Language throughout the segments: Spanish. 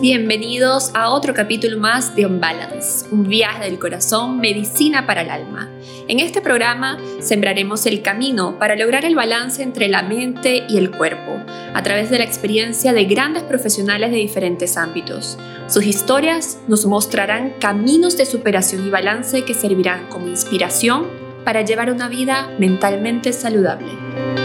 bienvenidos a otro capítulo más de On Balance, un viaje del corazón, medicina para el alma. En este programa sembraremos el camino para lograr el balance entre la mente y el cuerpo, a través de la experiencia de grandes profesionales de diferentes ámbitos. Sus historias nos mostrarán caminos de superación y balance que servirán como inspiración para llevar una vida mentalmente saludable.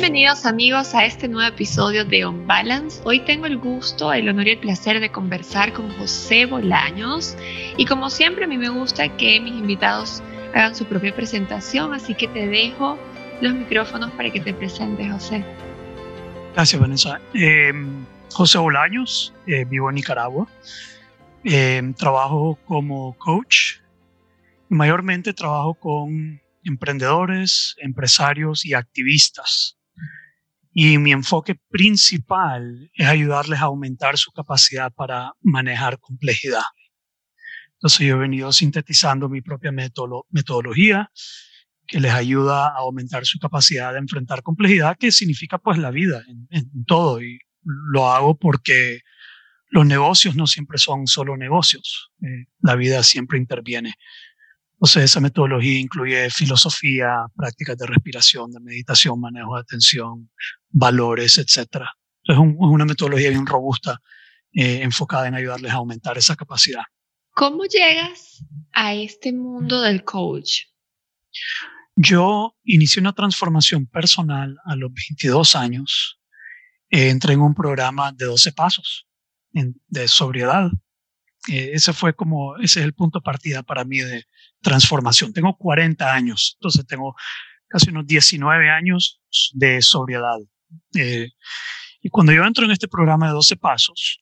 Bienvenidos amigos a este nuevo episodio de On Balance. Hoy tengo el gusto, el honor y el placer de conversar con José Bolaños y como siempre a mí me gusta que mis invitados hagan su propia presentación, así que te dejo los micrófonos para que te presentes, José. Gracias, Vanessa. Eh, José Bolaños, eh, vivo en Nicaragua. Eh, trabajo como coach. Mayormente trabajo con emprendedores, empresarios y activistas. Y mi enfoque principal es ayudarles a aumentar su capacidad para manejar complejidad. Entonces yo he venido sintetizando mi propia metodología que les ayuda a aumentar su capacidad de enfrentar complejidad, que significa pues la vida en, todo. Y lo hago porque los negocios no siempre son solo negocios. Eh, la vida siempre interviene sea, esa metodología incluye filosofía, prácticas de respiración, de meditación, manejo de atención, valores, etc. Es una metodología bien robusta, eh, enfocada en ayudarles a aumentar esa capacidad. ¿Cómo llegas a este mundo del coach? Yo inicié una transformación personal a los 22 años. entré en un programa de 12 pasos de sobriedad. Eh, ese fue como, ese es el punto de partida para mí de, transformación. Tengo 40 años, entonces tengo casi unos 19 años de sobriedad. Eh, y cuando yo entro en este programa de 12 pasos,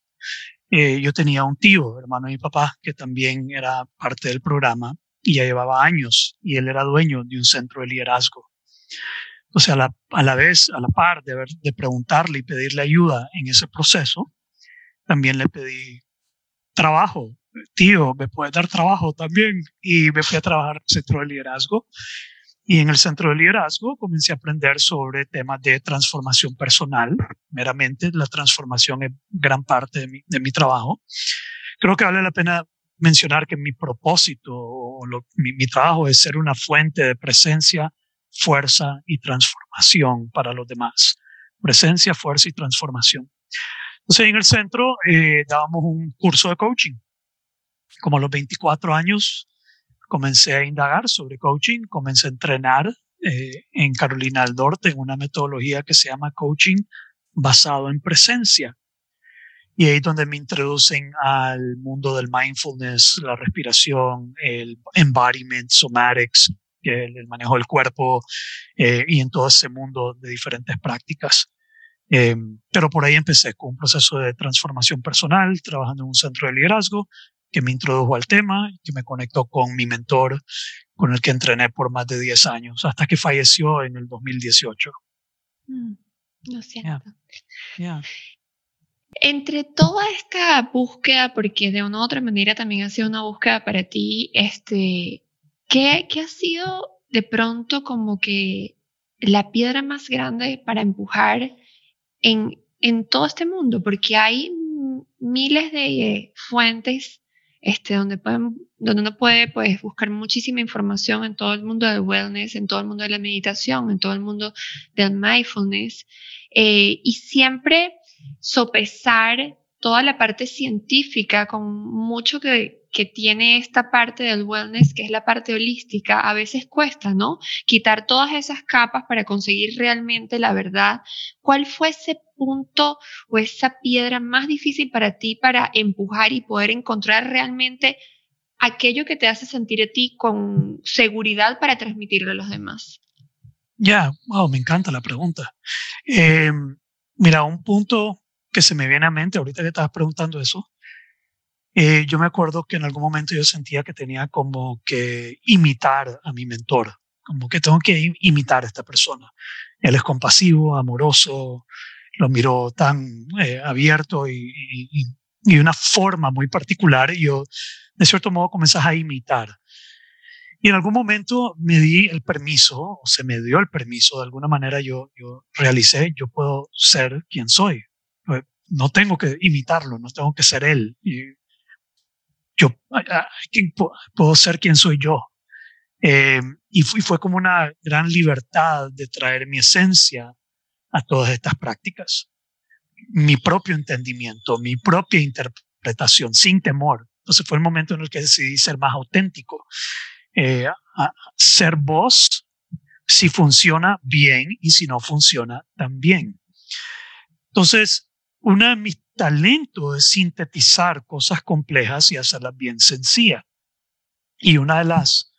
eh, yo tenía un tío, hermano de mi papá, que también era parte del programa y ya llevaba años y él era dueño de un centro de liderazgo. O sea, a la, a la vez, a la par de, de preguntarle y pedirle ayuda en ese proceso, también le pedí trabajo tío, ¿me puedes dar trabajo también? Y me fui a trabajar el centro de liderazgo. Y en el centro de liderazgo comencé a aprender sobre temas de transformación personal. Meramente la transformación es gran parte de mi, de mi trabajo. Creo que vale la pena mencionar que mi propósito o mi, mi trabajo es ser una fuente de presencia, fuerza y transformación para los demás. Presencia, fuerza y transformación. Entonces, en el centro eh, dábamos un curso de coaching como a los 24 años comencé a indagar sobre coaching, comencé a entrenar eh, en Carolina del Norte en una metodología que se llama coaching basado en presencia. Y ahí es donde me introducen al mundo del mindfulness, la respiración, el embodiment, somatics, el, manejo del cuerpo eh, y en todo ese mundo de diferentes prácticas. Eh, pero por ahí empecé con un proceso de transformación personal, trabajando en un centro de liderazgo que me introdujo al tema, que me conectó con mi mentor, con el que entrené por más de 10 años, hasta que falleció en el 2018. Mm, lo siento. Entre toda esta búsqueda, porque de una u otra manera también ha sido una búsqueda para ti, este, ¿qué, qué ha sido de pronto como que la piedra más grande para empujar en, en todo este mundo? Porque hay miles de fuentes este, donde, pueden, donde uno puede pues, buscar muchísima información en todo el mundo del wellness, en todo el mundo de la meditación, en todo el mundo del mindfulness, eh, y siempre sopesar toda la parte científica con mucho que, que tiene esta parte del wellness, que es la parte holística, a veces cuesta, ¿no? Quitar todas esas capas para conseguir realmente la verdad. ¿Cuál fue ese punto o esa piedra más difícil para ti para empujar y poder encontrar realmente aquello que te hace sentir a ti con seguridad para transmitirlo a los demás? Ya, wow, me encanta la pregunta. Eh, mira, un punto que se me viene a mente ahorita que estabas preguntando eso eh, yo me acuerdo que en algún momento yo sentía que tenía como que imitar a mi mentor, como que tengo que imitar a esta persona. Él es compasivo, amoroso, lo miro tan eh, abierto y, y, y, una forma muy particular y yo de cierto modo comenzás a imitar. Y en algún momento me di el permiso, o se me dio el permiso, de alguna manera yo, yo realicé, yo puedo ser quien soy. No tengo que imitarlo, no tengo que ser él. Y yo puedo ser quien soy yo. Eh, y fue, fue como una gran libertad de traer mi esencia a todas estas prácticas. Mi propio entendimiento, mi propia interpretación, sin temor. Entonces fue el momento en el que decidí ser más auténtico. Eh, ser vos si funciona bien y si no funciona también. Entonces, uno de mis talentos es sintetizar cosas complejas y hacerlas bien sencillas. Y una de las,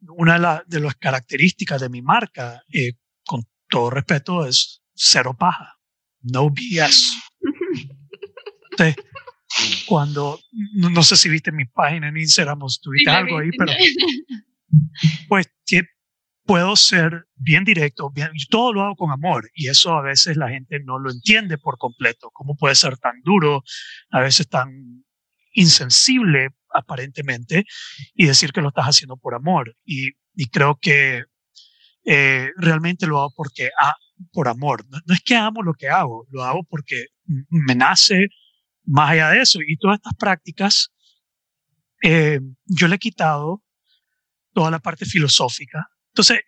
una de, las características de mi marca, eh, con todo respeto, es cero paja, no BS. cuando, no, sé si viste mi página en Instagram o tuviste algo ahí, pero pues que puedo ser bien directo, bien, todo lo hago con amor y eso a veces la gente no lo entiende por completo. ¿Cómo puede ser tan duro, a veces tan insensible aparentemente y decir que lo estás haciendo por amor? Y, y creo que eh, realmente lo hago porque ah, por amor. No, es que amo lo que hago, lo hago porque me nace más allá de eso. Y todas estas prácticas, eh, yo le he quitado toda la parte filosófica. Entonces,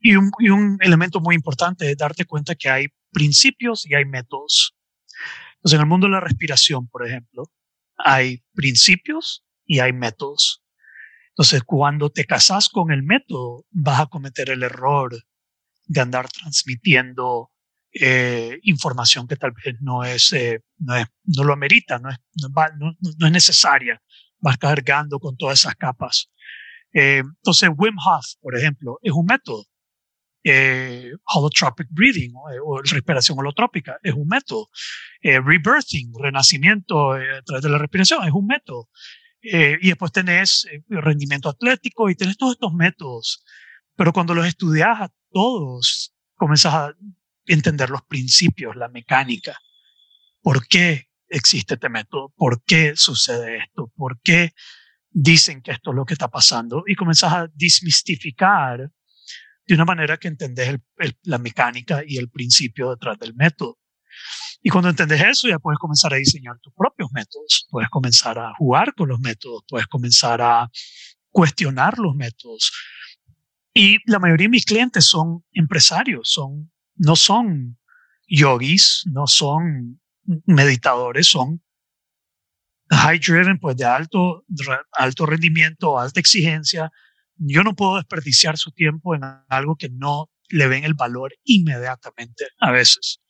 y un, y un, elemento muy importante es darte cuenta que hay principios y hay métodos. Entonces, en el mundo de la respiración, por ejemplo, hay principios y hay métodos. Entonces, cuando te casas con el método, vas a cometer el error de andar transmitiendo eh, información que tal vez no es, eh, no, es no, lo amerita, no es, no, no, es necesaria. Vas cargando con todas esas capas. Eh, entonces, Wim Hof, por ejemplo, es un método. holotropic breathing o, respiración holotrópica es un método. rebirthing, renacimiento a través de la respiración es un método. y después tenés rendimiento atlético y tenés todos estos métodos. Pero cuando los estudias todos, comienzas a entender los principios, la mecánica. ¿Por qué existe este método? ¿Por qué sucede esto? ¿Por qué dicen que esto es lo que está pasando? Y comenzás a desmistificar de una manera que entendés la mecánica y el principio detrás del método. Y cuando entendés eso, ya puedes comenzar a diseñar tus propios métodos, puedes comenzar a jugar con los métodos, puedes comenzar a cuestionar los métodos. Y la mayoría de mis clientes son empresarios, son no son yogis, no son meditadores, son high driven, pues de alto, alto rendimiento, alta exigencia. Yo no puedo desperdiciar su tiempo en algo que no le ven el valor inmediatamente a veces.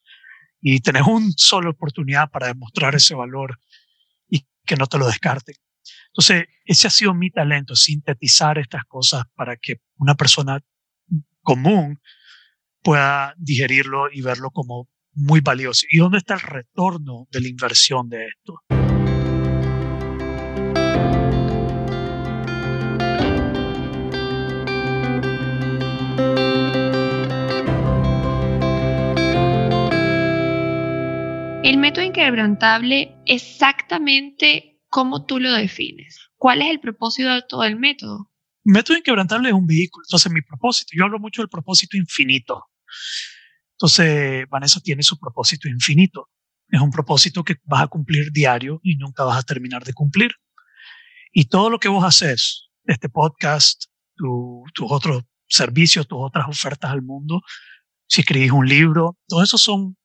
Y tenés una sola oportunidad para demostrar ese valor y que no te lo descarten. Entonces, ese ha sido mi talento, sintetizar estas cosas para que una persona común pueda digerirlo y verlo como muy valioso. ¿Y dónde está el retorno de la inversión de esto? El método inquebrantable, exactamente cómo tú lo defines. ¿Cuál es el propósito de todo el método? Método inquebrantable es un vehículo. Entonces, mi propósito, yo hablo mucho del propósito infinito. Entonces, Vanessa tiene su propósito infinito. Es un propósito que vas a cumplir diario y nunca vas a terminar de cumplir. Y todo lo que vos haces, este podcast, tus otros servicios, tus otras ofertas al mundo, si escribís un libro, todo eso son,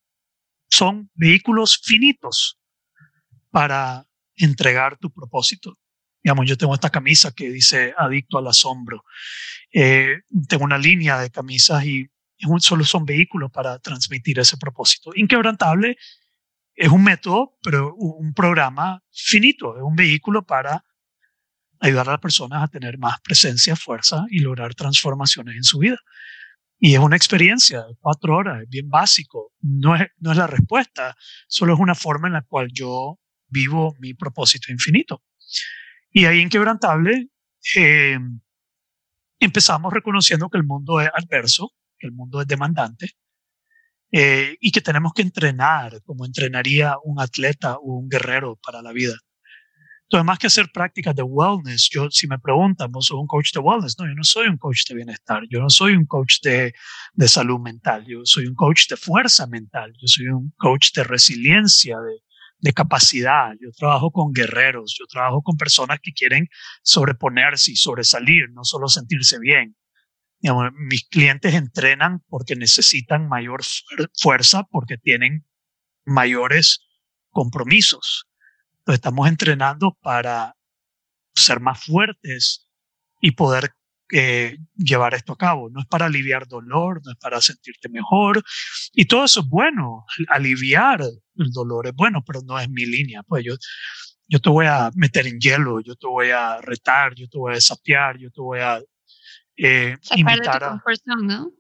son vehículos finitos para entregar tu propósito. Digamos, yo tengo esta camisa que dice adicto al asombro. Eh, tengo una línea de camisas y solo son vehículos para transmitir ese propósito. Inquebrantable es un método, pero un programa finito, es un vehículo para ayudar a las personas a tener más presencia, fuerza y lograr transformaciones en su vida. Y es una experiencia de cuatro horas, es bien básico, no es, no es la respuesta, solo es una forma en la cual yo vivo mi propósito infinito. Y ahí Inquebrantable eh, empezamos reconociendo que el mundo es adverso, que el mundo es demandante eh, y que tenemos que entrenar como entrenaría un atleta o un guerrero para la vida. Entonces, más que hacer prácticas de wellness, yo, si me preguntan, ¿vos sos un coach de wellness? No, yo no soy un coach de bienestar, yo no soy un coach de, de salud mental, yo soy un coach de fuerza mental, yo soy un coach de resiliencia, de, de capacidad. Yo trabajo con guerreros, yo trabajo con personas que quieren sobreponerse y sobresalir, no solo sentirse bien. mis clientes entrenan porque necesitan mayor fuerza, porque tienen mayores compromisos. Entonces estamos entrenando para ser más fuertes y poder eh, llevar esto a cabo. No es para aliviar dolor, no es para sentirte mejor. Y todo eso es bueno. Aliviar el dolor es bueno, pero no es mi línea. Pues yo, yo te voy a meter en hielo, yo te voy a retar, yo te voy a desafiar, yo te voy a eh, invitar a ¿no?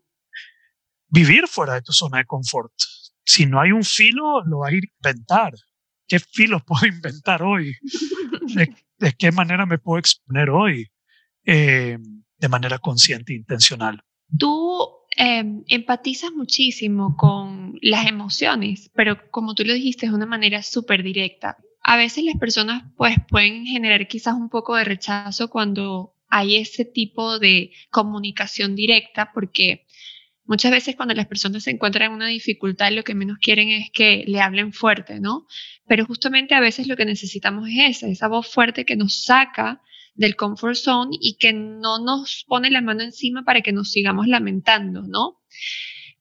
vivir fuera de tu zona de confort. Si no hay un filo, lo vas a inventar. ¿Qué filo puedo inventar hoy? ¿De, qué manera me puedo exponer hoy? Eh, de manera consciente e intencional. Tú em, empatizas muchísimo con las emociones, pero como tú lo dijiste, es una manera súper directa. A veces las personas pues pueden generar quizás un poco de rechazo cuando hay ese tipo de comunicación directa porque muchas veces cuando las personas se encuentran en una dificultad lo que menos quieren es que le hablen fuerte, ¿no? Pero justamente a veces lo que necesitamos es esa, esa voz fuerte que nos saca del comfort zone y que no nos pone la mano encima para que nos sigamos lamentando, ¿no?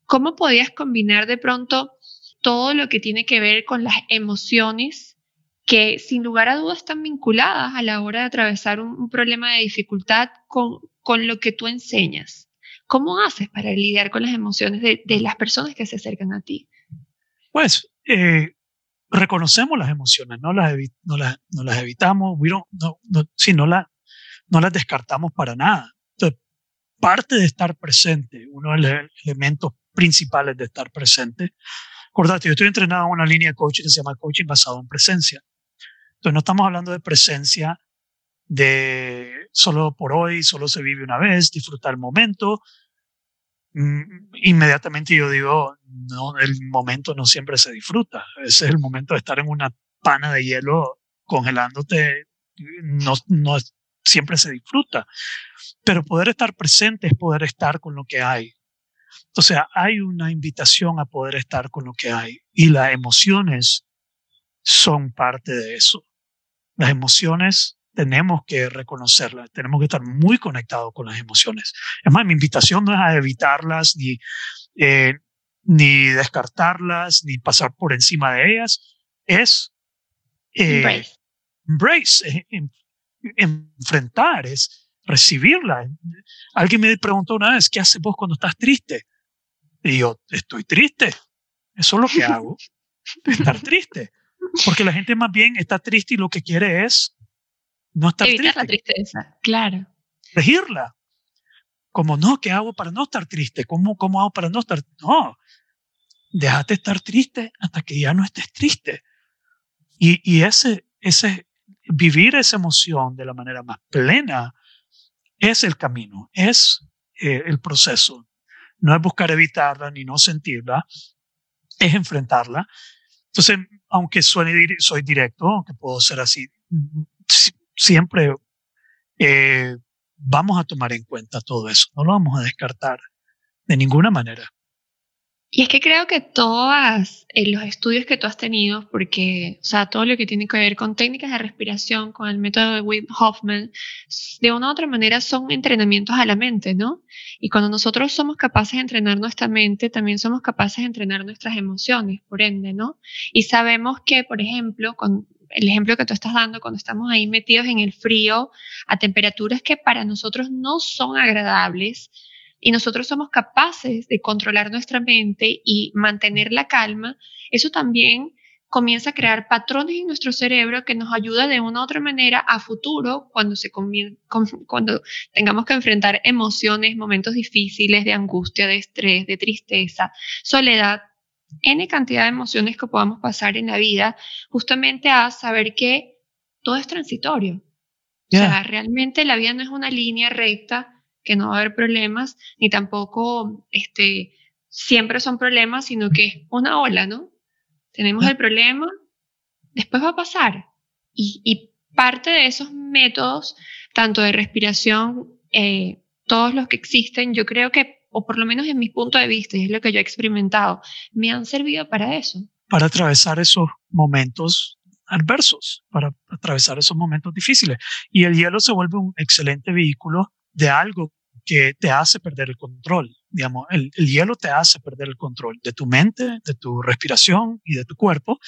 ¿Cómo podías combinar de pronto todo lo que tiene que ver con las emociones que sin lugar a dudas están vinculadas a la hora de atravesar un, problema de dificultad con, con, lo que tú enseñas? ¿Cómo haces para lidiar con las emociones de, de las personas que se acercan a ti? Pues eh, reconocemos las emociones, no las, no las, no las evitamos, no, no, sí, no, la, no las descartamos para nada. Entonces, parte de estar presente, uno de los elementos principales de estar presente, acordate, yo estoy entrenado en una línea de coaching que se llama coaching basado en presencia. Entonces, no estamos hablando de presencia de solo por hoy, solo se vive una vez, disfrutar el momento, inmediatamente yo digo, no, el momento no siempre se disfruta. Ese es el momento de estar en una pana de hielo congelándote, no, no siempre se disfruta. Pero poder estar presente es poder estar con lo que hay. O sea, hay una invitación a poder estar con lo que hay y las emociones son parte de eso. Las emociones tenemos que reconocerlas, tenemos que estar muy conectados con las emociones. Es más, mi invitación no es a evitarlas, ni, eh, ni descartarlas, ni pasar por encima de ellas, es eh, embrace, enfrentar, es recibirla. Alguien me preguntó una vez, ¿qué haces vos cuando estás triste? Y yo, estoy triste. Eso es lo que hago, estar triste. Porque la gente más bien está triste y lo que quiere es no estar Evitar la tristeza, claro. Regirla. Como no, ¿qué hago para no estar triste? ¿Cómo, cómo hago para no estar? No, déjate estar triste hasta que ya no estés triste. Y, y ese, ese, vivir esa emoción de la manera más plena es el camino, es eh, el proceso. No es buscar evitarla ni no sentirla, es enfrentarla. Entonces, aunque suene, soy directo, aunque puedo ser así, siempre eh, vamos a tomar en cuenta todo eso, no lo vamos a descartar de ninguna manera. Y es que creo que todos eh, los estudios que tú has tenido, porque, o sea, todo lo que tiene que ver con técnicas de respiración, con el método de Wim Hoffman, de una u otra manera son entrenamientos a la mente, ¿no? Y cuando nosotros somos capaces de entrenar nuestra mente, también somos capaces de entrenar nuestras emociones, por ende, ¿no? Y sabemos que, por ejemplo, con, el ejemplo que tú estás dando, cuando estamos ahí metidos en el frío, a temperaturas que para nosotros no son agradables, y nosotros somos capaces de controlar nuestra mente y mantener la calma, eso también comienza a crear patrones en nuestro cerebro que nos ayuda de una u otra manera a futuro cuando, cuando tengamos que enfrentar emociones, momentos difíciles de angustia, de estrés, de tristeza, soledad, N cantidad de emociones que podamos pasar en la vida, justamente a saber que todo es transitorio. O sea, realmente la vida no es una línea recta, que no va a haber problemas, ni tampoco este, siempre son problemas, sino que es una ola, ¿no? Tenemos el problema, después va a pasar. Y, y parte de esos métodos, tanto de respiración, eh, todos los que existen, yo creo que, o por lo menos en mi punto de vista, y es lo que yo he experimentado, me han servido para eso. Para atravesar esos momentos adversos, para atravesar esos momentos difíciles. Y el hielo se vuelve un excelente vehículo de algo que te hace perder el control. Digamos, el, hielo te hace perder el control de tu mente, de tu respiración y de tu cuerpo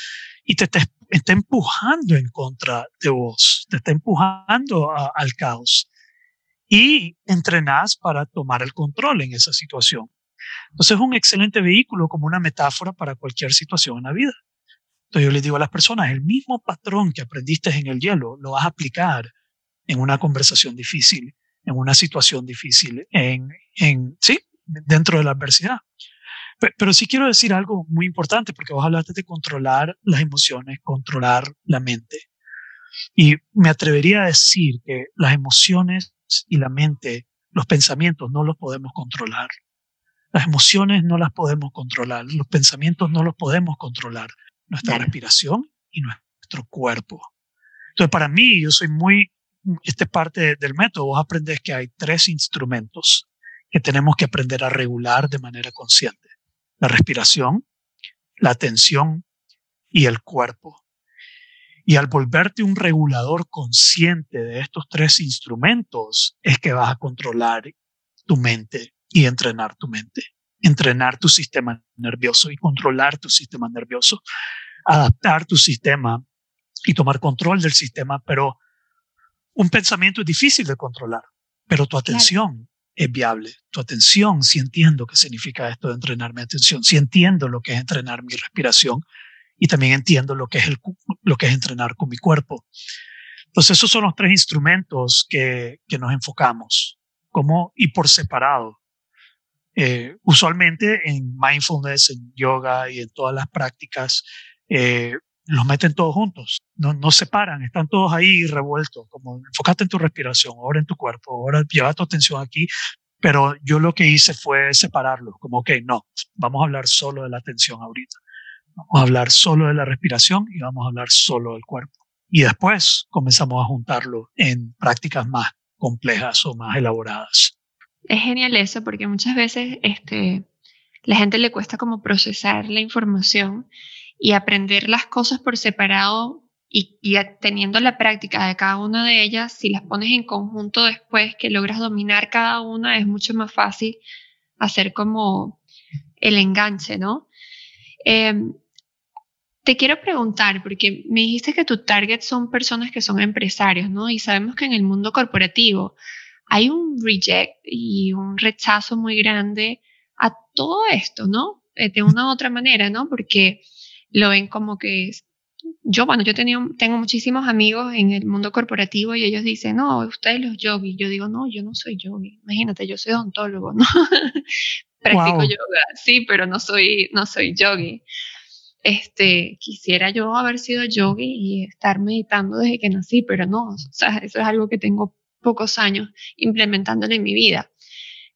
y te, está empujando en contra de vos, te está empujando al caos y entrenás para tomar el control en esa situación. Entonces es un excelente vehículo como una metáfora para cualquier situación en la vida. Entonces yo les digo a las personas, el mismo patrón que aprendiste en el hielo lo vas a aplicar en una conversación difícil, en una situación difícil, en, en sí, dentro de la adversidad. Pero, pero, sí quiero decir algo muy importante, porque vos hablaste de controlar las emociones, controlar la mente. Y me atrevería a decir que las emociones y la mente, los pensamientos no los podemos controlar. Las emociones no las podemos controlar, los pensamientos no los podemos controlar, nuestra respiración y nuestro cuerpo. Entonces, para mí, yo soy muy, esta parte del método, vos aprendes que hay tres instrumentos que tenemos que aprender a regular de manera consciente. La respiración, la atención y el cuerpo. Y al volverte un regulador consciente de estos tres instrumentos, es que vas a controlar tu mente y entrenar tu mente, entrenar tu sistema nervioso y controlar tu sistema nervioso, adaptar tu sistema y tomar control del sistema, pero un pensamiento es difícil de controlar, pero tu atención es viable. Tu atención, si entiendo qué significa esto de entrenar mi atención, si entiendo lo que es entrenar mi respiración, y también entiendo lo que es, lo que es entrenar con mi cuerpo. Entonces, esos son los tres instrumentos que, que nos enfocamos, como y por separado. Eh, usualmente en mindfulness, en yoga y en todas las prácticas, eh, los meten todos juntos, no, no separan, están todos ahí revueltos, como enfócate en tu respiración, ahora en tu cuerpo, ahora lleva tu atención aquí, pero yo lo que hice fue separarlos, como, ok, no, vamos a hablar solo de la atención ahorita. Vamos a hablar solo de la respiración y vamos a hablar solo del cuerpo. Y después comenzamos a juntarlo en prácticas más complejas o más elaboradas. Es genial eso porque muchas veces este, la gente le cuesta como procesar la información y aprender las cosas por separado y, y, teniendo la práctica de cada una de ellas, si las pones en conjunto después que logras dominar cada una, es mucho más fácil hacer como el enganche, ¿no? Eh, te quiero preguntar, porque me dijiste que tu target son personas que son empresarios, ¿no? Y sabemos que en el mundo corporativo hay un reject y un rechazo muy grande a todo esto, ¿no? Eh, de una u otra manera, ¿no? Porque lo ven como que yo, bueno, yo tenía, tengo muchísimos amigos en el mundo corporativo y ellos dicen, no, ustedes los yogis. Yo digo, no, yo no soy yogi. Imagínate, yo soy odontólogo, ¿no? Practico yoga, sí, pero no soy, no soy yogi este, quisiera yo haber sido yogi y estar meditando desde que nací, pero no, o sea, eso es algo que tengo pocos años implementándolo en mi vida.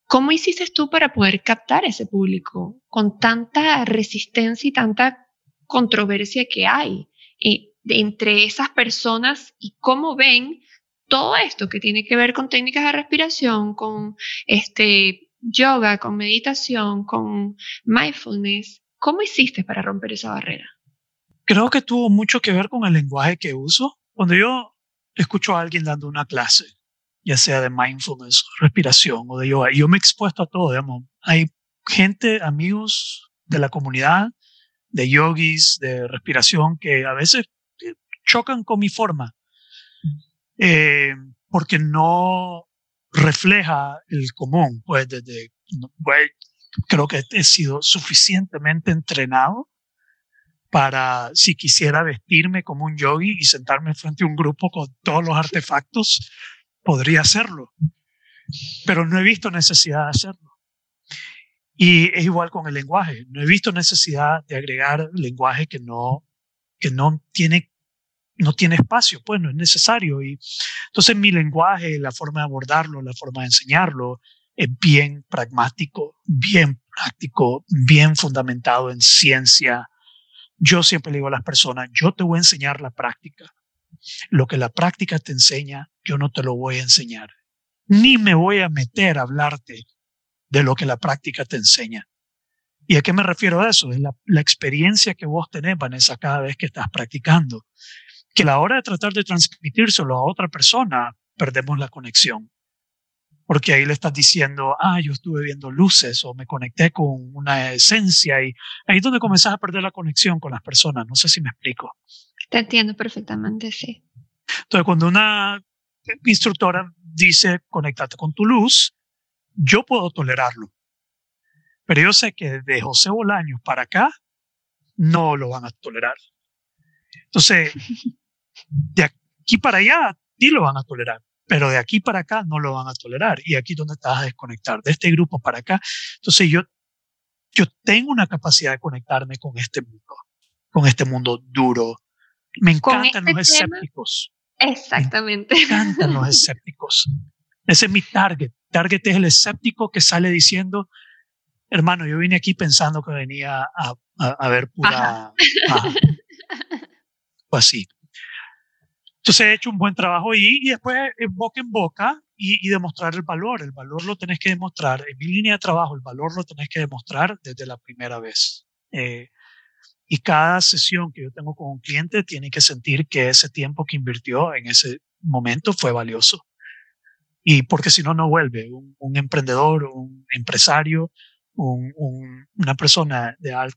¿Cómo hiciste tú para poder captar ese público con tanta resistencia y tanta controversia que hay entre esas personas y cómo ven todo esto que tiene que ver con técnicas de respiración, con este yoga, con meditación, con mindfulness? ¿Cómo hiciste para romper esa barrera? Creo que tuvo mucho que ver con el lenguaje que uso. Cuando yo escucho a alguien dando una clase, ya sea de mindfulness, respiración o de yoga, yo me he expuesto a todo, digamos, hay gente, amigos de la comunidad, de yogis, de respiración, que a veces eh, chocan con mi forma, eh, porque no refleja el común, pues desde, pues, creo que he sido suficientemente entrenado para, si quisiera vestirme como un yogi y sentarme frente a un grupo con todos los artefactos, podría hacerlo. Pero no he visto necesidad de hacerlo. Y es igual con el lenguaje. No he visto necesidad de agregar lenguaje que no, que no tiene, no tiene espacio, pues no es necesario. Y entonces mi lenguaje, la forma de abordarlo, la forma de enseñarlo, es bien pragmático, bien práctico, bien fundamentado en ciencia. Yo siempre le digo a las personas, yo te voy a enseñar la práctica. Lo que la práctica te enseña, yo no te lo voy a enseñar. Ni me voy a meter a hablarte de lo que la práctica te enseña. ¿Y a qué me refiero a eso? Es la, la experiencia que vos tenés, Vanessa, cada vez que estás practicando. Que a la hora de tratar de transmitírselo a otra persona, perdemos la conexión. Porque ahí le estás diciendo, ah, yo estuve viendo luces o me conecté con una esencia y ahí es donde comenzás a perder la conexión con las personas. No sé si me explico. Te entiendo perfectamente, sí. Entonces, cuando una instructora dice, conéctate con tu luz, yo puedo tolerarlo. Pero yo sé que de José Bolaños para acá, no lo van a tolerar. Entonces, de aquí para allá, sí lo van a tolerar, pero de aquí para acá no lo van a tolerar. Y aquí donde te vas a desconectar, de este grupo para acá. Entonces, yo, yo tengo una capacidad de conectarme con este mundo, con este mundo duro. Me encantan este los escépticos. Exactamente. Me encantan los escépticos. Ese es mi target. Target es el escéptico que sale diciendo, hermano, yo vine aquí pensando que venía a, a, ver pura o así. Entonces he hecho un buen trabajo ahí y después en boca en boca y, y, demostrar el valor. El valor lo tenés que demostrar. En mi línea de trabajo, el valor lo tenés que demostrar desde la primera vez. Eh, y cada sesión que yo tengo con un cliente tiene que sentir que ese tiempo que invirtió en ese momento fue valioso. Y porque si no, no vuelve. Un, emprendedor, un empresario, un, un, una persona de, al,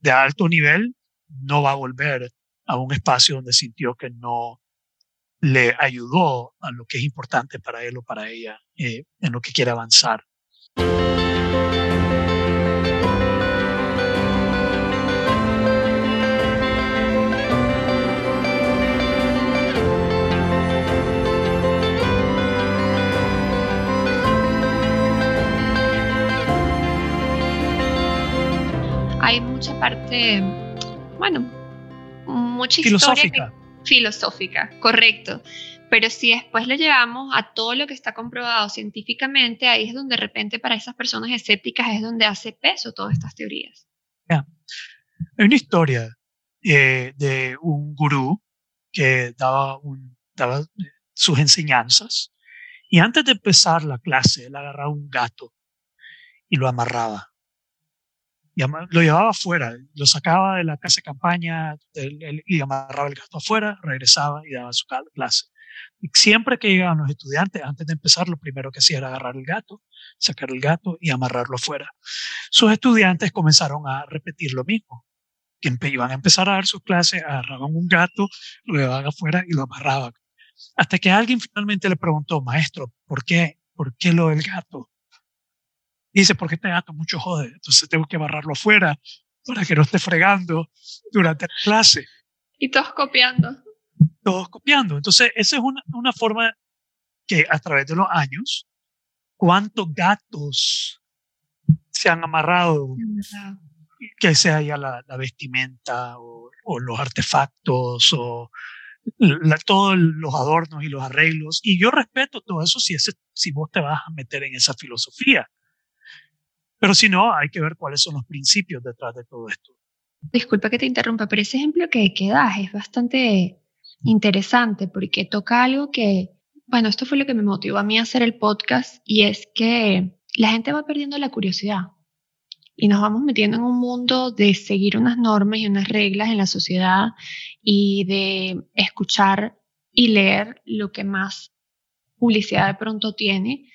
de alto nivel no va a volver a un espacio donde sintió que no le ayudó a lo que es importante para él o para ella eh, en lo que quiere avanzar. Hay mucha parte, bueno, mucha filosófica. filosófica, correcto. Pero si después lo llevamos a todo lo que está comprobado científicamente, ahí es donde de repente para esas personas escépticas es donde hace peso todas estas teorías. Hay una historia eh, de un gurú que daba, un, daba sus enseñanzas y antes de empezar la clase, él agarraba un gato y lo amarraba lo llevaba afuera, lo sacaba de la casa de campaña y amarraba el gato afuera, regresaba y daba su clase. Y siempre que llegaban los estudiantes, antes de empezar, lo primero que hacía era agarrar el gato, sacar el gato y amarrarlo afuera. Sus estudiantes comenzaron a repetir lo mismo. Que iban a empezar a dar sus clases, agarraban un gato, lo llevaban afuera y lo amarraban. Hasta que alguien finalmente le preguntó, maestro, ¿por qué? ¿Por qué lo del gato? Dice, porque este gato mucho jode, entonces tengo que barrarlo afuera para que no esté fregando durante la clase. Y todos copiando. Todos copiando. Entonces, esa es una, una forma que a través de los años, cuántos gatos se han amarrado, que sea ya la, la vestimenta o, o, los artefactos o la, todos los adornos y los arreglos. Y yo respeto todo eso si, ese, si vos te vas a meter en esa filosofía. Pero si no, hay que ver cuáles son los principios detrás de todo esto. Disculpa que te interrumpa, pero ese ejemplo que, que das es bastante interesante porque toca algo que, bueno, esto fue lo que me motivó a mí a hacer el podcast y es que la gente va perdiendo la curiosidad y nos vamos metiendo en un mundo de seguir unas normas y unas reglas en la sociedad y de escuchar y leer lo que más publicidad de pronto tiene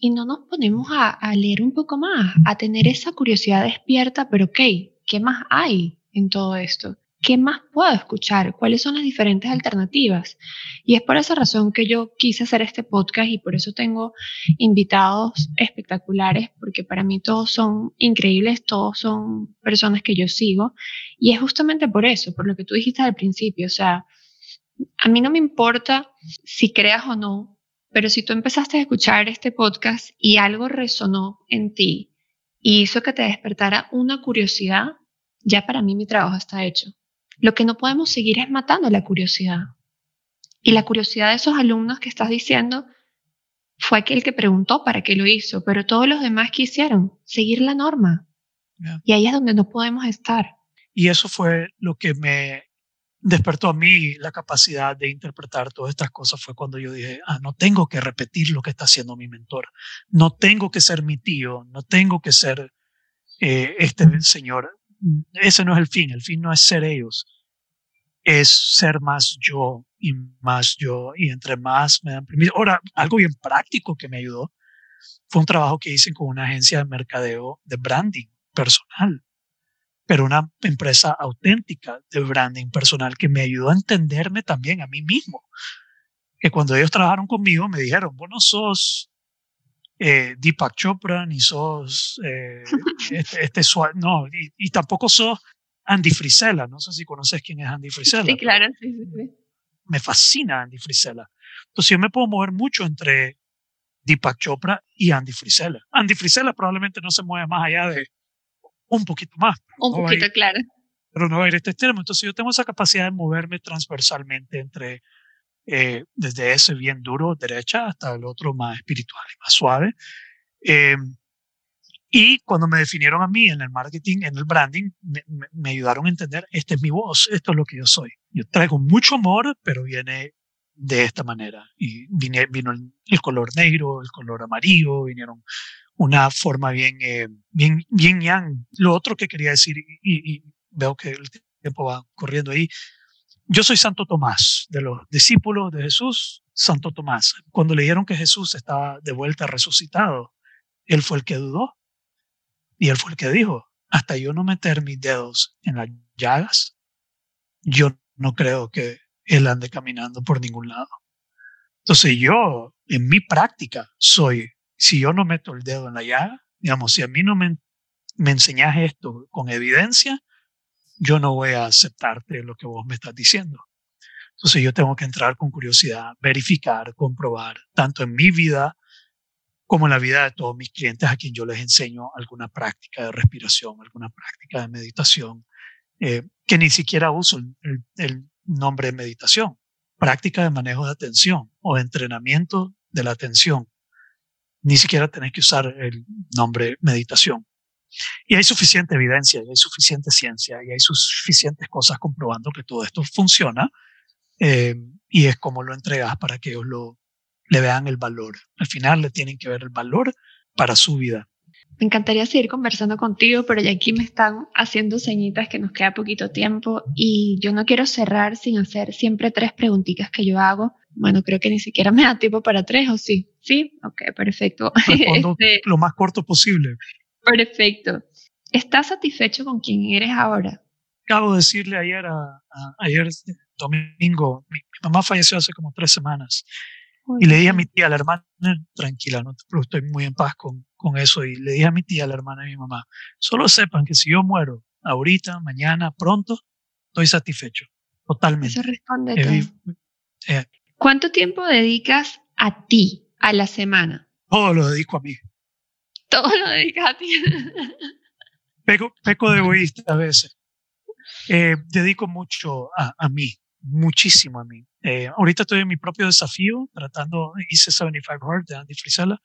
y no nos ponemos a, leer un poco más, a tener esa curiosidad despierta, pero ok, ¿qué más hay en todo esto? ¿Qué más puedo escuchar? ¿Cuáles son las diferentes alternativas? Y es por esa razón que yo quise hacer este podcast y por eso tengo invitados espectaculares, porque para mí todos son increíbles, todos son personas que yo sigo. Y es justamente por eso, por lo que tú dijiste al principio. O sea, a mí no me importa si creas o no pero si tú empezaste a escuchar este podcast y algo resonó en ti y hizo que te despertara una curiosidad, ya para mí mi trabajo está hecho. Lo que no podemos seguir es matando la curiosidad. Y la curiosidad de esos alumnos que estás diciendo fue aquel que preguntó para qué lo hizo, pero todos los demás quisieron seguir la norma. Y ahí es donde no podemos estar. Y eso fue lo que me despertó a mí la capacidad de interpretar todas estas cosas fue cuando yo dije, ah, no tengo que repetir lo que está haciendo mi mentor, no tengo que ser mi tío, no tengo que ser eh, este señor. Ese no es el fin, el fin no es ser ellos, es ser más yo y más yo y entre más me dan permiso. Ahora, algo bien práctico que me ayudó fue un trabajo que hice con una agencia de mercadeo de branding personal pero una empresa auténtica de branding personal que me ayudó a entenderme también a mí mismo. Que cuando ellos trabajaron conmigo me dijeron, vos no sos eh, Deepak Chopra, ni sos eh, este, este no, y, tampoco sos Andy Frisella. No sé si conoces quién es Andy Frisella. Sí, claro, sí, sí, Me fascina Andy Frisella. Entonces yo me puedo mover mucho entre Deepak Chopra y Andy Frisella. Andy Frisella probablemente no se mueve más allá de un poquito más. Un poquito, claro. Pero no va a ir a este extremo. Entonces yo tengo esa capacidad de moverme transversalmente entre, eh, desde ese bien duro, derecha, hasta el otro más espiritual y más suave. Eh, y cuando me definieron a mí en el marketing, en el branding, me, me, ayudaron a entender, esta es mi voz, esto es lo que yo soy. Yo traigo mucho amor, pero viene de esta manera. Y vine, vino el, el, color negro, el color amarillo, vinieron una forma bien, eh, bien, bien yang. Lo otro que quería decir, y, veo que el tiempo va corriendo ahí, yo soy Santo Tomás, de los discípulos de Jesús, Santo Tomás. Cuando le dijeron que Jesús estaba de vuelta resucitado, él fue el que dudó y él fue el que dijo, hasta yo no meter mis dedos en las llagas, yo no creo que él ande caminando por ningún lado. Entonces yo, en mi práctica, soy si yo no meto el dedo en la llaga, digamos, si a mí no me, me enseñas esto con evidencia, yo no voy a aceptarte lo que vos me estás diciendo. Entonces yo tengo que entrar con curiosidad, verificar, comprobar, tanto en mi vida como en la vida de todos mis clientes a quien yo les enseño alguna práctica de respiración, alguna práctica de meditación, eh, que ni siquiera uso el, el nombre de meditación, práctica de manejo de atención o entrenamiento de la atención ni siquiera tenés que usar el nombre meditación. Y hay suficiente evidencia, y hay suficiente ciencia, y hay suficientes cosas comprobando que todo esto funciona, eh, y es como lo entregas para que ellos lo, le vean el valor. Al final le tienen que ver el valor para su vida. Me encantaría seguir conversando contigo, pero ya aquí me están haciendo señitas que nos queda poquito tiempo y yo no quiero cerrar sin hacer siempre tres preguntitas que yo hago bueno, creo que ni siquiera me da tiempo para tres, ¿o sí? Sí, ok, perfecto. Este, lo más corto posible. Perfecto. ¿Estás satisfecho con quien eres ahora? Acabo de decirle ayer, a, ayer este, domingo, mi, mamá falleció hace como tres semanas. Y le dije a mi tía, la hermana, tranquila, no estoy muy en paz con, con eso. Y le dije a mi tía, la hermana de mi mamá, solo sepan que si yo muero ahorita, mañana, pronto, estoy satisfecho. Totalmente. Eso responde. Eh, ¿Cuánto tiempo dedicas a ti a la semana? Todo lo dedico a mí. Todo lo dedicas a ti. peco, de egoísta a veces. Eh, dedico mucho a, mí, muchísimo a mí. Eh, ahorita estoy en mi propio desafío, tratando, hice 75 Hard de Andy Frisella,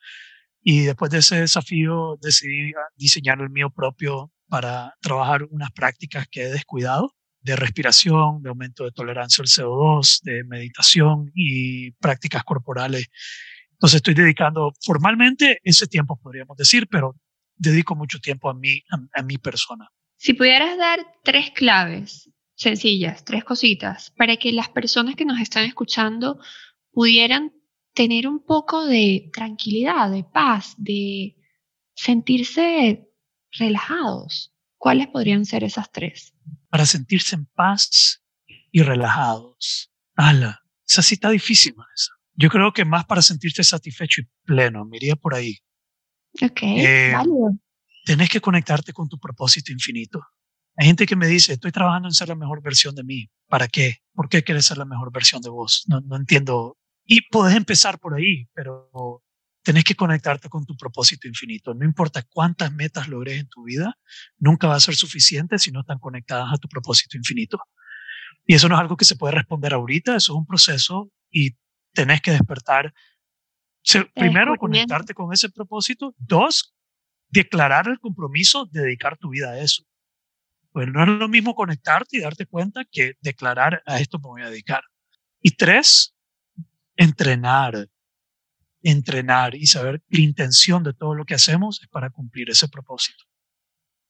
y después de ese desafío decidí diseñar el mío propio para trabajar unas prácticas que he descuidado de respiración, de aumento de tolerancia al CO2, de meditación y prácticas corporales. Entonces estoy dedicando formalmente ese tiempo, podríamos decir, pero dedico mucho tiempo a mí, a, mi persona. Si pudieras dar tres claves sencillas, tres cositas, para que las personas que nos están escuchando pudieran tener un poco de tranquilidad, de paz, de sentirse relajados, ¿cuáles podrían ser esas tres? para sentirse en paz y relajados. ¡Hala! Esa cita difícil, esa. Yo creo que más para sentirte satisfecho y pleno, me iría por ahí. Ok, eh, Tenés que conectarte con tu propósito infinito. Hay gente que me dice, estoy trabajando en ser la mejor versión de mí. ¿Para qué? ¿Por qué quieres ser la mejor versión de vos? No, no entiendo. Y podés empezar por ahí, pero tenés que conectarte con tu propósito infinito. No importa cuántas metas logres en tu vida, nunca va a ser suficiente si no están conectadas a tu propósito infinito. Y eso no es algo que se puede responder ahorita, eso es un proceso y tenés que despertar. primero, conectarte con ese propósito. Dos, declarar el compromiso de dedicar tu vida a eso. Pues no es lo mismo conectarte y darte cuenta que declarar a esto me voy a dedicar. Y tres, entrenar, entrenar y saber la intención de todo lo que hacemos es para cumplir ese propósito.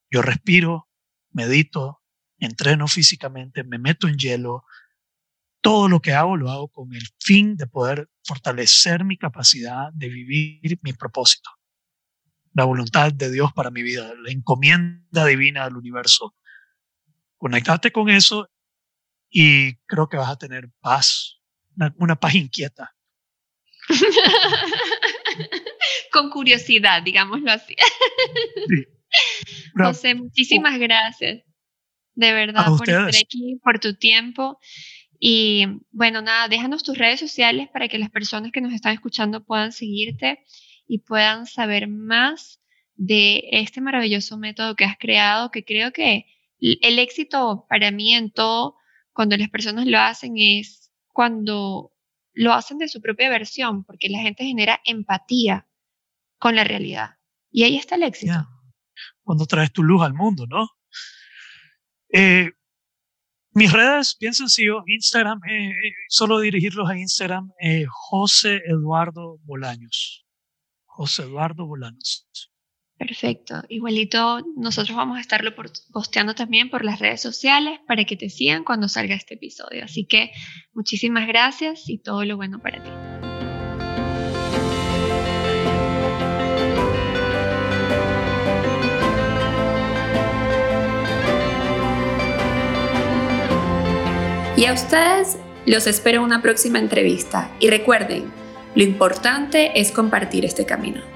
Yo respiro, medito, entreno físicamente, me meto en hielo. Todo lo que hago lo hago con el fin de poder fortalecer mi capacidad de vivir mi propósito. La voluntad de Dios para mi vida, la encomienda divina del universo Conectate con eso y creo que vas a tener paz, una, paz inquieta. con curiosidad, digámoslo así. José, muchísimas gracias. De verdad, por estar aquí, por tu tiempo. Y bueno, nada, déjanos tus redes sociales para que las personas que nos están escuchando puedan seguirte y puedan saber más de este maravilloso método que has creado, que creo que el éxito para mí en todo, cuando las personas lo hacen, es cuando lo hacen de su propia versión, porque la gente genera empatía con la realidad. Y ahí está el éxito. Cuando traes tu luz al mundo, ¿no? Eh, mis redes, bien sencillo, Instagram, eh, eh, solo dirigirlos a Instagram, José Eduardo Bolaños. José Eduardo Bolaños. Perfecto. Igualito, nosotros vamos a estarlo posteando también por las redes sociales para que te sigan cuando salga este episodio. Así que muchísimas gracias y todo lo bueno para ti. Y a ustedes los espero en una próxima entrevista. Y recuerden, lo importante es compartir este camino.